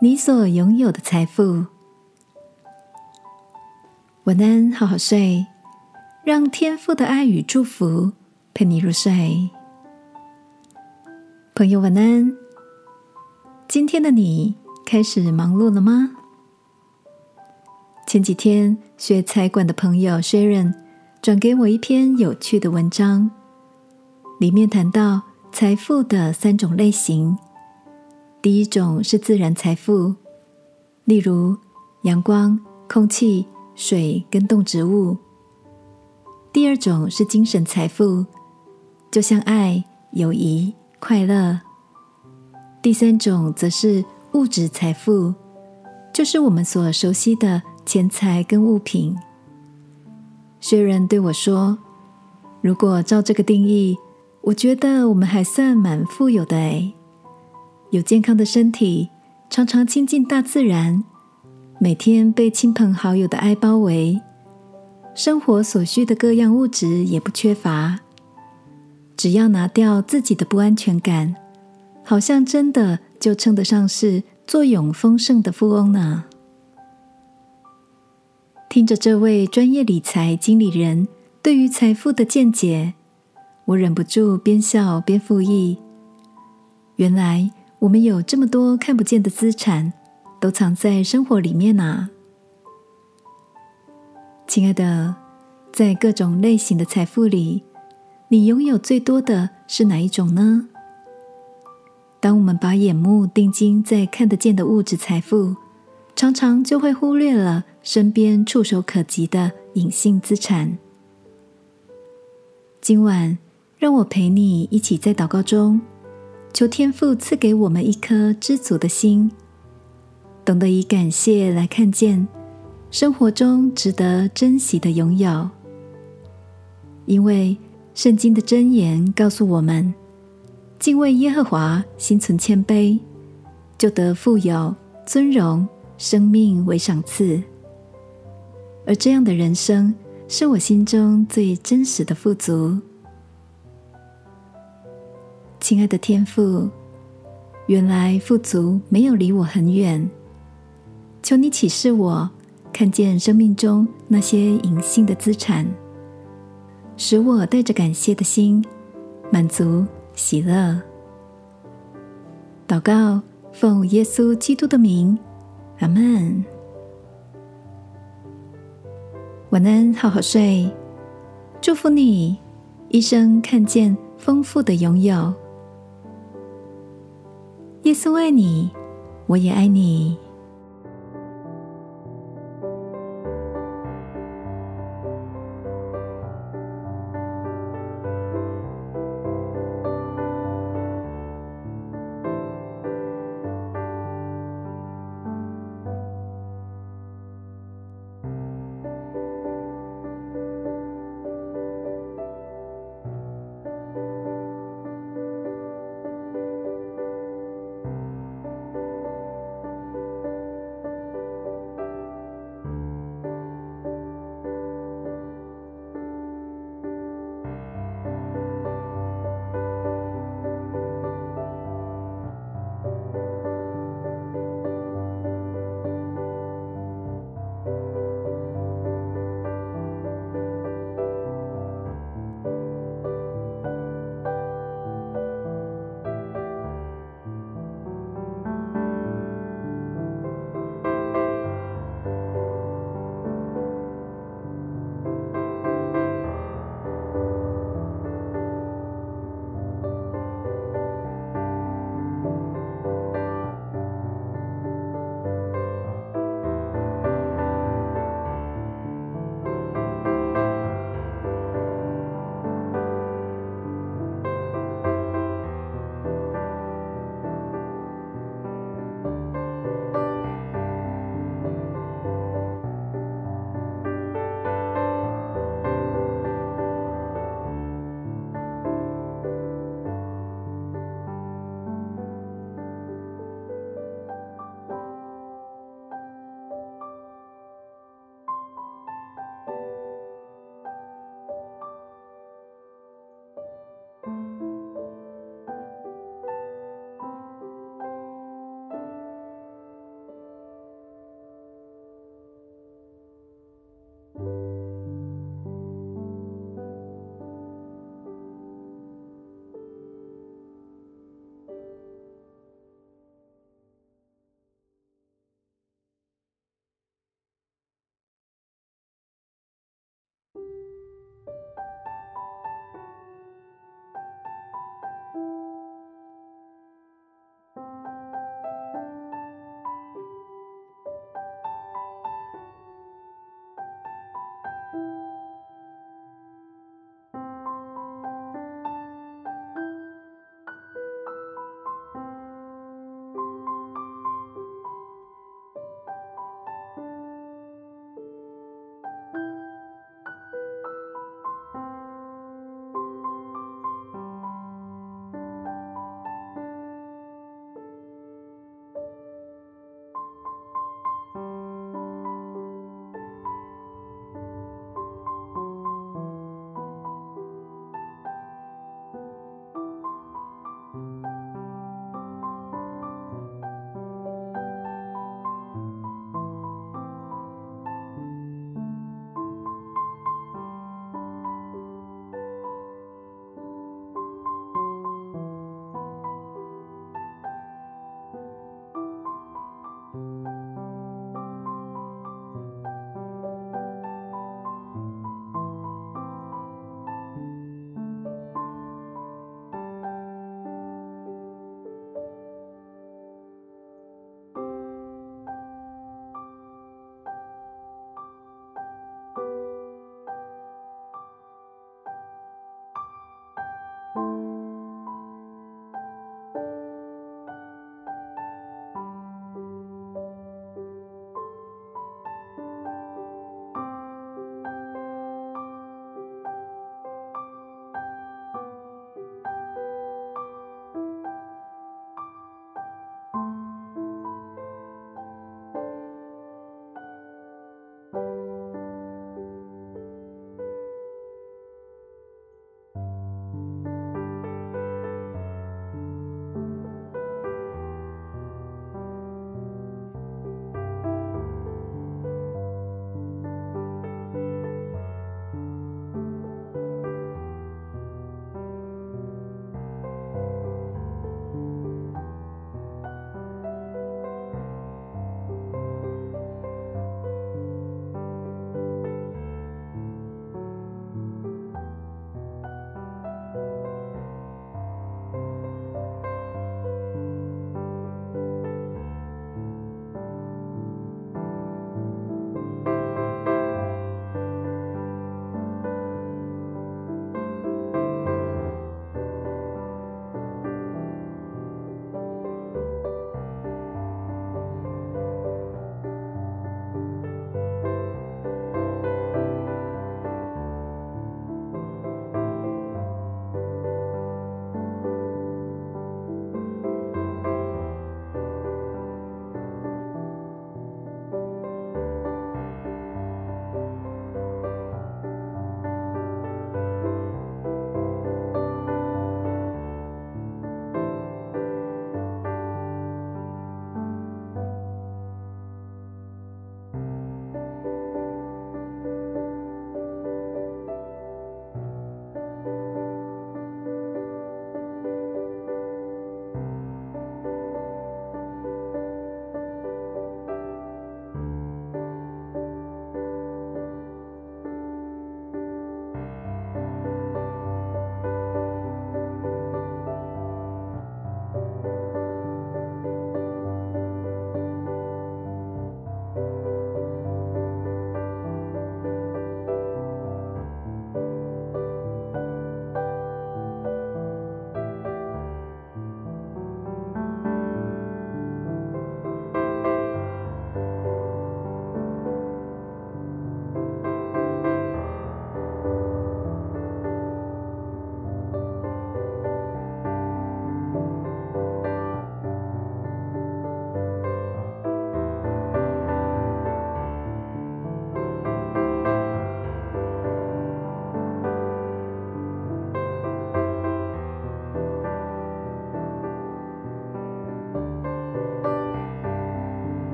你所拥有的财富，晚安，好好睡，让天赋的爱与祝福陪你入睡。朋友，晚安。今天的你开始忙碌了吗？前几天学财管的朋友 Sharon 转给我一篇有趣的文章，里面谈到财富的三种类型。第一种是自然财富，例如阳光、空气、水跟动植物；第二种是精神财富，就像爱、友谊、快乐；第三种则是物质财富，就是我们所熟悉的钱财跟物品。薛仁对我说：“如果照这个定义，我觉得我们还算蛮富有的诶。”有健康的身体，常常亲近大自然，每天被亲朋好友的爱包围，生活所需的各样物质也不缺乏。只要拿掉自己的不安全感，好像真的就称得上是坐拥丰盛的富翁呢。听着这位专业理财经理人对于财富的见解，我忍不住边笑边附议。原来。我们有这么多看不见的资产，都藏在生活里面呐，亲爱的，在各种类型的财富里，你拥有最多的是哪一种呢？当我们把眼目定睛在看得见的物质财富，常常就会忽略了身边触手可及的隐性资产。今晚，让我陪你一起在祷告中。求天父赐给我们一颗知足的心，懂得以感谢来看见生活中值得珍惜的拥有。因为圣经的箴言告诉我们：敬畏耶和华，心存谦卑，就得富有、尊荣、生命为赏赐。而这样的人生，是我心中最真实的富足。亲爱的天父，原来富足没有离我很远。求你启示我，看见生命中那些隐性的资产，使我带着感谢的心，满足喜乐。祷告，奉耶稣基督的名，阿门。晚安，好好睡。祝福你一生看见丰富的拥有。耶稣爱你，我也爱你。